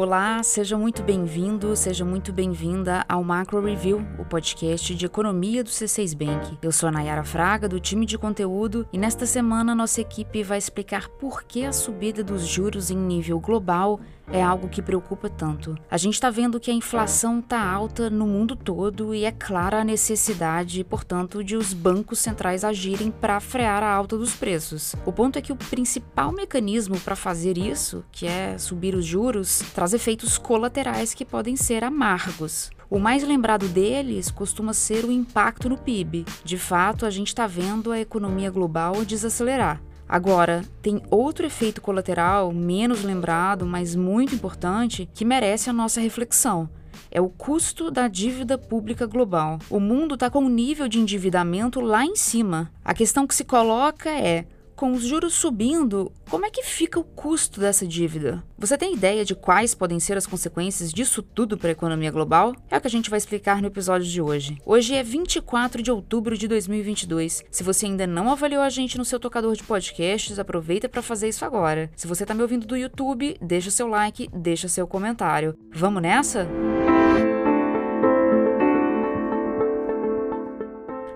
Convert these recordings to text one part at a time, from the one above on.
Olá, seja muito bem-vindo, seja muito bem-vinda ao Macro Review, o podcast de economia do C6 Bank. Eu sou a Nayara Fraga, do time de conteúdo, e nesta semana nossa equipe vai explicar por que a subida dos juros em nível global é algo que preocupa tanto. A gente está vendo que a inflação está alta no mundo todo e é clara a necessidade, portanto, de os bancos centrais agirem para frear a alta dos preços. O ponto é que o principal mecanismo para fazer isso, que é subir os juros, traz efeitos colaterais que podem ser amargos. O mais lembrado deles costuma ser o impacto no PIB. De fato, a gente está vendo a economia global desacelerar. Agora, tem outro efeito colateral, menos lembrado, mas muito importante, que merece a nossa reflexão. É o custo da dívida pública global. O mundo está com um nível de endividamento lá em cima. A questão que se coloca é: com os juros subindo, como é que fica o custo dessa dívida? Você tem ideia de quais podem ser as consequências disso tudo para a economia global? É o que a gente vai explicar no episódio de hoje. Hoje é 24 de outubro de 2022. Se você ainda não avaliou a gente no seu tocador de podcasts, aproveita para fazer isso agora. Se você está me ouvindo do YouTube, deixa seu like, deixa seu comentário. Vamos nessa?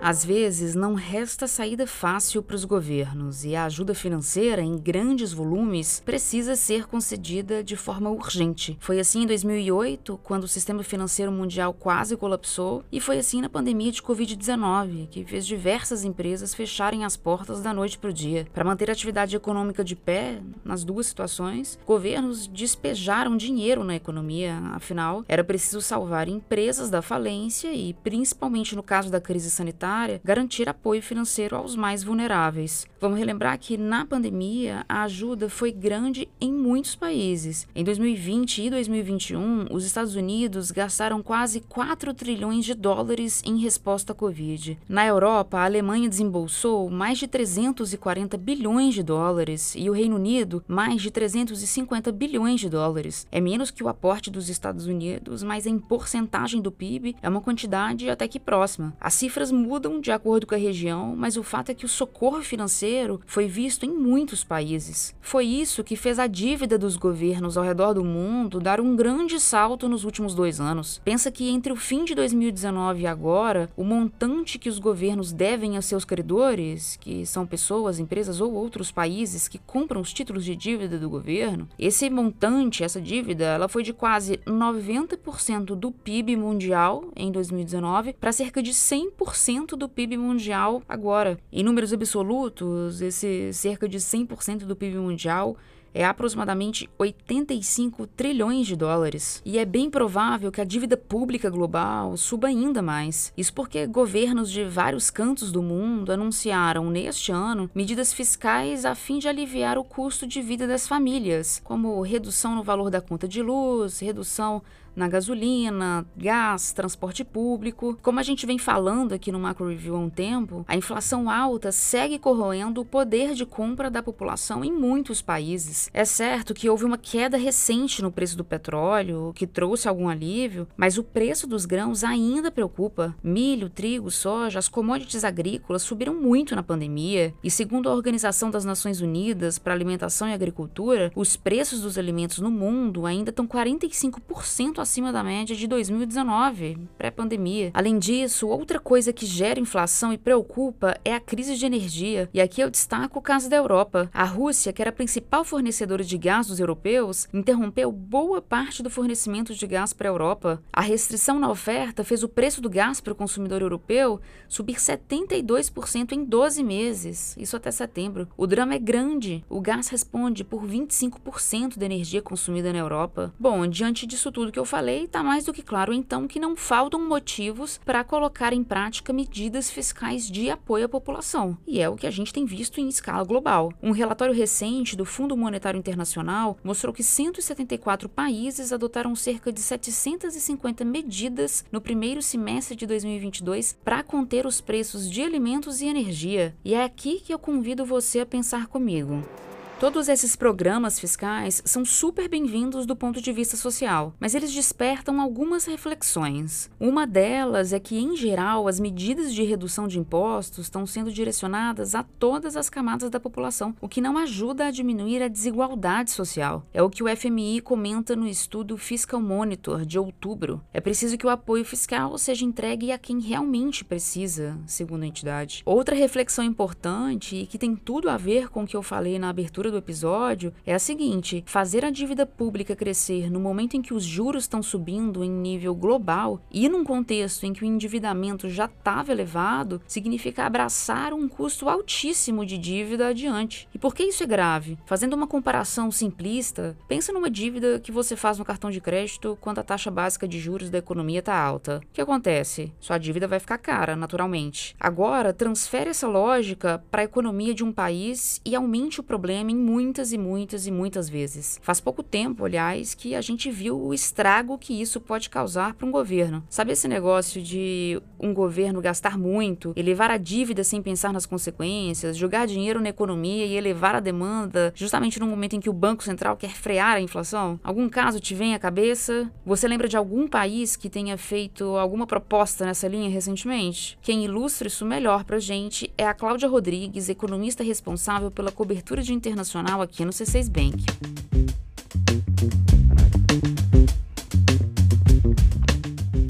Às vezes, não resta saída fácil para os governos e a ajuda financeira em grandes volumes precisa ser concedida de forma urgente. Foi assim em 2008, quando o sistema financeiro mundial quase colapsou, e foi assim na pandemia de Covid-19, que fez diversas empresas fecharem as portas da noite para o dia. Para manter a atividade econômica de pé, nas duas situações, governos despejaram dinheiro na economia, afinal, era preciso salvar empresas da falência e, principalmente no caso da crise sanitária, garantir apoio financeiro aos mais vulneráveis. Vamos relembrar que na pandemia a ajuda foi grande em muitos países. Em 2020 e 2021, os Estados Unidos gastaram quase 4 trilhões de dólares em resposta à Covid. Na Europa, a Alemanha desembolsou mais de 340 bilhões de dólares e o Reino Unido mais de 350 bilhões de dólares. É menos que o aporte dos Estados Unidos, mas em porcentagem do PIB é uma quantidade até que próxima. As cifras mudam mudam de acordo com a região, mas o fato é que o socorro financeiro foi visto em muitos países. Foi isso que fez a dívida dos governos ao redor do mundo dar um grande salto nos últimos dois anos. Pensa que entre o fim de 2019 e agora, o montante que os governos devem a seus credores, que são pessoas, empresas ou outros países que compram os títulos de dívida do governo, esse montante, essa dívida, ela foi de quase 90% do PIB mundial em 2019 para cerca de 100% do PIB mundial agora. Em números absolutos, esse cerca de 100% do PIB mundial é aproximadamente 85 trilhões de dólares. E é bem provável que a dívida pública global suba ainda mais. Isso porque governos de vários cantos do mundo anunciaram neste ano medidas fiscais a fim de aliviar o custo de vida das famílias, como redução no valor da conta de luz, redução na gasolina, gás, transporte público. Como a gente vem falando aqui no Macro Review há um tempo, a inflação alta segue corroendo o poder de compra da população em muitos países. É certo que houve uma queda recente no preço do petróleo, que trouxe algum alívio, mas o preço dos grãos ainda preocupa. Milho, trigo, soja, as commodities agrícolas subiram muito na pandemia, e segundo a Organização das Nações Unidas para Alimentação e Agricultura, os preços dos alimentos no mundo ainda estão 45% acima da média de 2019, pré-pandemia. Além disso, outra coisa que gera inflação e preocupa é a crise de energia. E aqui eu destaco o caso da Europa. A Rússia, que era a principal fornecedora de gás dos europeus, interrompeu boa parte do fornecimento de gás para a Europa. A restrição na oferta fez o preço do gás para o consumidor europeu subir 72% em 12 meses, isso até setembro. O drama é grande. O gás responde por 25% da energia consumida na Europa. Bom, diante disso tudo que eu falei, está mais do que claro então que não faltam motivos para colocar em prática medidas fiscais de apoio à população. E é o que a gente tem visto em escala global. Um relatório recente do Fundo Monetário Internacional mostrou que 174 países adotaram cerca de 750 medidas no primeiro semestre de 2022 para conter os preços de alimentos e energia. E é aqui que eu convido você a pensar comigo. Todos esses programas fiscais são super bem-vindos do ponto de vista social, mas eles despertam algumas reflexões. Uma delas é que, em geral, as medidas de redução de impostos estão sendo direcionadas a todas as camadas da população, o que não ajuda a diminuir a desigualdade social. É o que o FMI comenta no estudo Fiscal Monitor de outubro. É preciso que o apoio fiscal seja entregue a quem realmente precisa, segundo a entidade. Outra reflexão importante e que tem tudo a ver com o que eu falei na abertura do episódio é a seguinte: fazer a dívida pública crescer no momento em que os juros estão subindo em nível global e num contexto em que o endividamento já estava elevado, significa abraçar um custo altíssimo de dívida adiante. E por que isso é grave? Fazendo uma comparação simplista, pensa numa dívida que você faz no cartão de crédito quando a taxa básica de juros da economia está alta. O que acontece? Sua dívida vai ficar cara, naturalmente. Agora, transfere essa lógica para a economia de um país e aumente o problema em muitas e muitas e muitas vezes. Faz pouco tempo, aliás, que a gente viu o estrago que isso pode causar para um governo. Sabe esse negócio de um governo gastar muito, elevar a dívida sem pensar nas consequências, jogar dinheiro na economia e elevar a demanda justamente no momento em que o Banco Central quer frear a inflação? Algum caso te vem à cabeça? Você lembra de algum país que tenha feito alguma proposta nessa linha recentemente? Quem ilustra isso melhor pra gente é a Cláudia Rodrigues, economista responsável pela cobertura de internacional aqui no C6 Bank.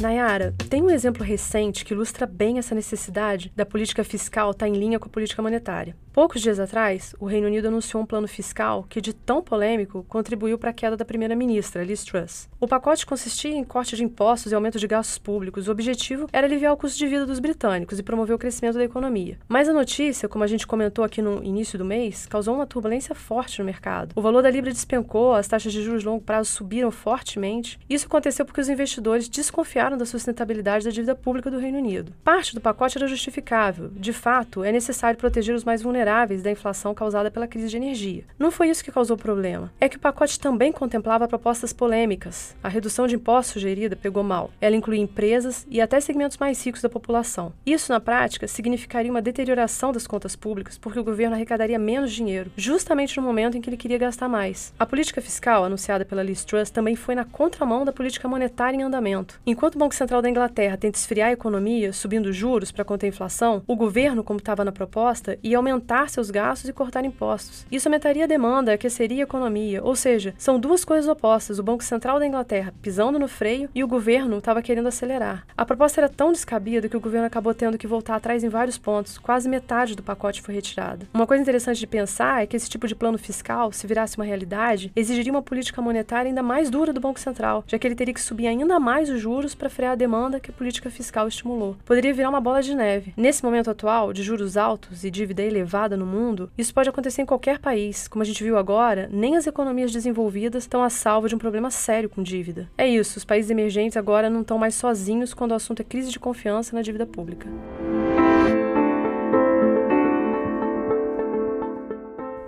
Nayara, tem um exemplo recente que ilustra bem essa necessidade da política fiscal estar tá em linha com a política monetária. Poucos dias atrás, o Reino Unido anunciou um plano fiscal que, de tão polêmico, contribuiu para a queda da primeira-ministra, Liz Truss. O pacote consistia em corte de impostos e aumento de gastos públicos. O objetivo era aliviar o custo de vida dos britânicos e promover o crescimento da economia. Mas a notícia, como a gente comentou aqui no início do mês, causou uma turbulência forte no mercado. O valor da libra despencou, as taxas de juros de longo prazo subiram fortemente. Isso aconteceu porque os investidores desconfiaram da sustentabilidade da dívida pública do Reino Unido. Parte do pacote era justificável. De fato, é necessário proteger os mais vulneráveis da inflação causada pela crise de energia. Não foi isso que causou o problema. É que o pacote também contemplava propostas polêmicas. A redução de impostos sugerida pegou mal. Ela incluía empresas e até segmentos mais ricos da população. Isso, na prática, significaria uma deterioração das contas públicas, porque o governo arrecadaria menos dinheiro, justamente no momento em que ele queria gastar mais. A política fiscal, anunciada pela Liz Truss, também foi na contramão da política monetária em andamento. Enquanto Banco Central da Inglaterra tenta esfriar a economia, subindo juros para conter a inflação, o governo, como estava na proposta, ia aumentar seus gastos e cortar impostos. Isso aumentaria a demanda, aqueceria a economia, ou seja, são duas coisas opostas: o Banco Central da Inglaterra pisando no freio e o governo estava querendo acelerar. A proposta era tão descabida que o governo acabou tendo que voltar atrás em vários pontos, quase metade do pacote foi retirada. Uma coisa interessante de pensar é que esse tipo de plano fiscal, se virasse uma realidade, exigiria uma política monetária ainda mais dura do Banco Central, já que ele teria que subir ainda mais os juros para frear a demanda que a política fiscal estimulou. Poderia virar uma bola de neve. Nesse momento atual, de juros altos e dívida elevada, no mundo, isso pode acontecer em qualquer país. Como a gente viu agora, nem as economias desenvolvidas estão a salvo de um problema sério com dívida. É isso, os países emergentes agora não estão mais sozinhos quando o assunto é crise de confiança na dívida pública.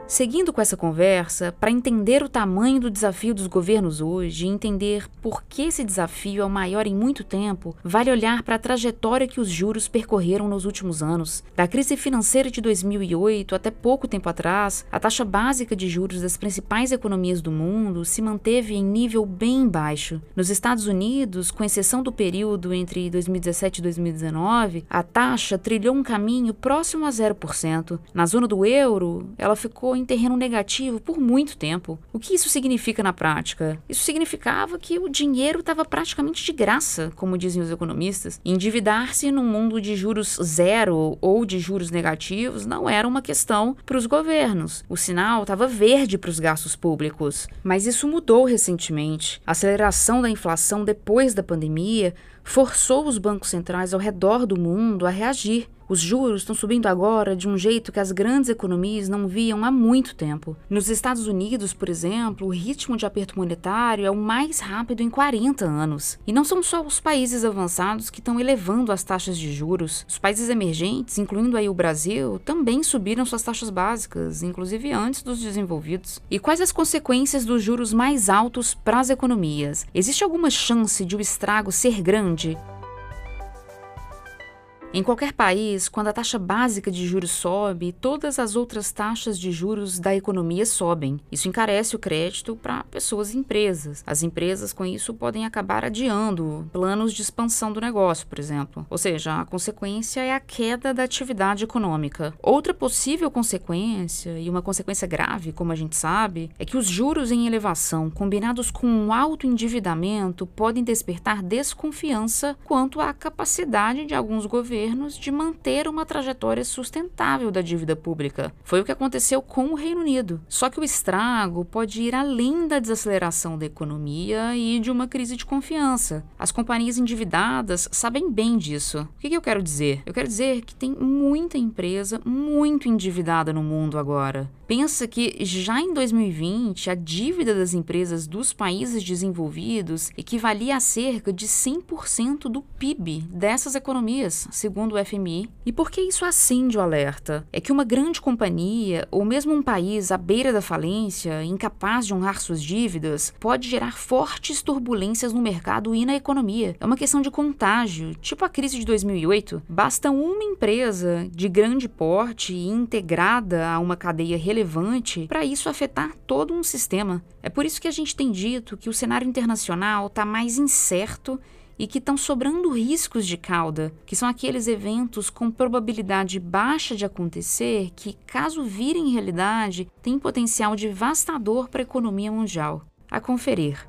Seguindo com essa conversa, para entender o tamanho do desafio dos governos hoje e entender por que esse desafio é o maior em muito tempo, vale olhar para a trajetória que os juros percorreram nos últimos anos. Da crise financeira de 2008 até pouco tempo atrás, a taxa básica de juros das principais economias do mundo se manteve em nível bem baixo. Nos Estados Unidos, com exceção do período entre 2017 e 2019, a taxa trilhou um caminho próximo a 0%. Na zona do euro, ela ficou em terreno negativo por muito tempo. O que isso significa na prática? Isso significava que o dinheiro estava praticamente de graça, como dizem os economistas. Endividar-se num mundo de juros zero ou de juros negativos não era uma questão para os governos. O sinal estava verde para os gastos públicos. Mas isso mudou recentemente. A aceleração da inflação depois da pandemia forçou os bancos centrais ao redor do mundo a reagir. Os juros estão subindo agora de um jeito que as grandes economias não viam há muito tempo. Nos Estados Unidos, por exemplo, o ritmo de aperto monetário é o mais rápido em 40 anos. E não são só os países avançados que estão elevando as taxas de juros. Os países emergentes, incluindo aí o Brasil, também subiram suas taxas básicas, inclusive antes dos desenvolvidos. E quais as consequências dos juros mais altos para as economias? Existe alguma chance de o estrago ser grande? Em qualquer país, quando a taxa básica de juros sobe, todas as outras taxas de juros da economia sobem. Isso encarece o crédito para pessoas e empresas. As empresas, com isso, podem acabar adiando planos de expansão do negócio, por exemplo. Ou seja, a consequência é a queda da atividade econômica. Outra possível consequência, e uma consequência grave, como a gente sabe, é que os juros em elevação, combinados com um alto endividamento, podem despertar desconfiança quanto à capacidade de alguns governos governos de manter uma trajetória sustentável da dívida pública. Foi o que aconteceu com o Reino Unido. Só que o estrago pode ir além da desaceleração da economia e de uma crise de confiança. As companhias endividadas sabem bem disso. O que, eu quero dizer? Eu quero dizer que tem muita empresa muito endividada no mundo agora. Pensa que já em 2020 a dívida das empresas dos países desenvolvidos equivalia a cerca de 100% do PIB dessas economias, segundo o FMI. E por que isso acende o alerta? É que uma grande companhia, ou mesmo um país à beira da falência, incapaz de honrar suas dívidas, pode gerar fortes turbulências no mercado e na economia. É uma questão de contágio, tipo a crise de 2008. Basta uma empresa de grande porte e integrada a uma cadeia relevante para isso afetar todo um sistema. É por isso que a gente tem dito que o cenário internacional está mais incerto e que estão sobrando riscos de cauda, que são aqueles eventos com probabilidade baixa de acontecer que, caso virem realidade, têm potencial devastador para a economia mundial. A conferir.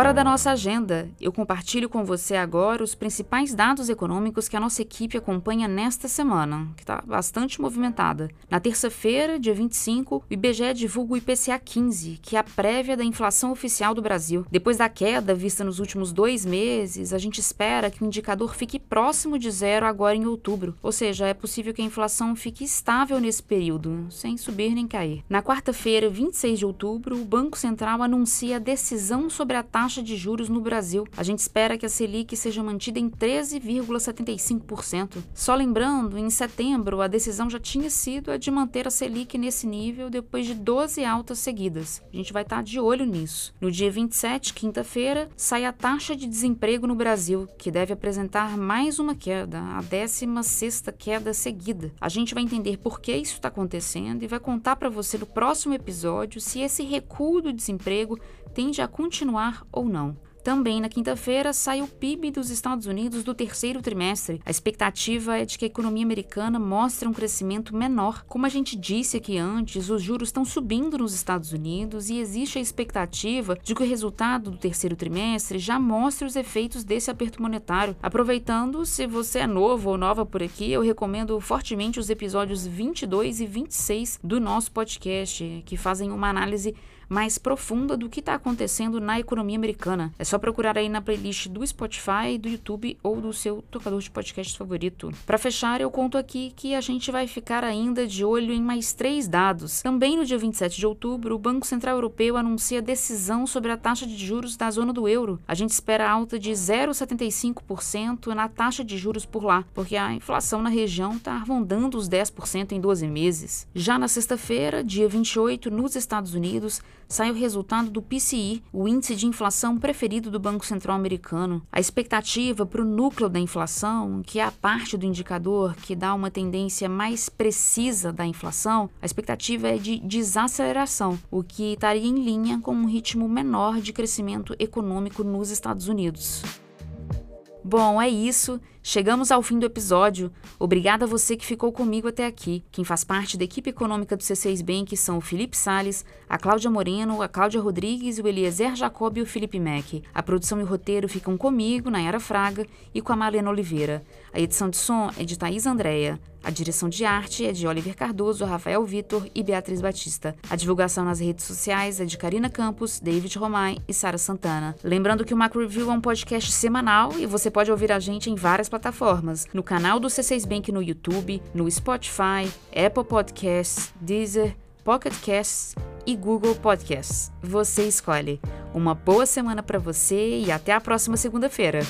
Hora da nossa agenda. Eu compartilho com você agora os principais dados econômicos que a nossa equipe acompanha nesta semana, que está bastante movimentada. Na terça-feira, dia 25, o IBGE divulga o IPCA 15, que é a prévia da inflação oficial do Brasil. Depois da queda vista nos últimos dois meses, a gente espera que o indicador fique próximo de zero agora em outubro. Ou seja, é possível que a inflação fique estável nesse período, sem subir nem cair. Na quarta-feira, 26 de outubro, o Banco Central anuncia a decisão sobre a taxa taxa de juros no Brasil. A gente espera que a Selic seja mantida em 13,75%. Só lembrando, em setembro, a decisão já tinha sido a de manter a Selic nesse nível depois de 12 altas seguidas. A gente vai estar de olho nisso. No dia 27, quinta-feira, sai a taxa de desemprego no Brasil, que deve apresentar mais uma queda, a 16ª queda seguida. A gente vai entender por que isso está acontecendo e vai contar para você no próximo episódio se esse recuo do desemprego tende a continuar ou não. Também na quinta-feira sai o PIB dos Estados Unidos do terceiro trimestre. A expectativa é de que a economia americana mostre um crescimento menor. Como a gente disse aqui antes, os juros estão subindo nos Estados Unidos e existe a expectativa de que o resultado do terceiro trimestre já mostre os efeitos desse aperto monetário. Aproveitando, se você é novo ou nova por aqui, eu recomendo fortemente os episódios 22 e 26 do nosso podcast, que fazem uma análise mais profunda do que está acontecendo na economia americana. É só procurar aí na playlist do Spotify, do YouTube ou do seu tocador de podcast favorito. Para fechar, eu conto aqui que a gente vai ficar ainda de olho em mais três dados. Também no dia 27 de outubro, o Banco Central Europeu anuncia decisão sobre a taxa de juros da zona do euro. A gente espera alta de 0,75% na taxa de juros por lá, porque a inflação na região está rondando os 10% em 12 meses. Já na sexta-feira, dia 28, nos Estados Unidos, sai o resultado do PCI, o índice de inflação preferido do Banco Central americano. A expectativa para o núcleo da inflação, que é a parte do indicador que dá uma tendência mais precisa da inflação, a expectativa é de desaceleração, o que estaria em linha com um ritmo menor de crescimento econômico nos Estados Unidos. Bom, é isso. Chegamos ao fim do episódio. Obrigada a você que ficou comigo até aqui. Quem faz parte da equipe econômica do C6 Bank são o Felipe Sales, a Cláudia Moreno, a Cláudia Rodrigues, o Eliezer Jacob e o Felipe Mack. A produção e o roteiro ficam comigo, Nayara Fraga, e com a Marlena Oliveira. A edição de som é de Thaís Andréia. A direção de arte é de Oliver Cardoso, Rafael Vitor e Beatriz Batista. A divulgação nas redes sociais é de Karina Campos, David Romai e Sara Santana. Lembrando que o Macro Review é um podcast semanal e você pode ouvir a gente em várias plataformas. No canal do C6 Bank no YouTube, no Spotify, Apple Podcasts, Deezer, Pocket Casts e Google Podcasts. Você escolhe. Uma boa semana para você e até a próxima segunda-feira.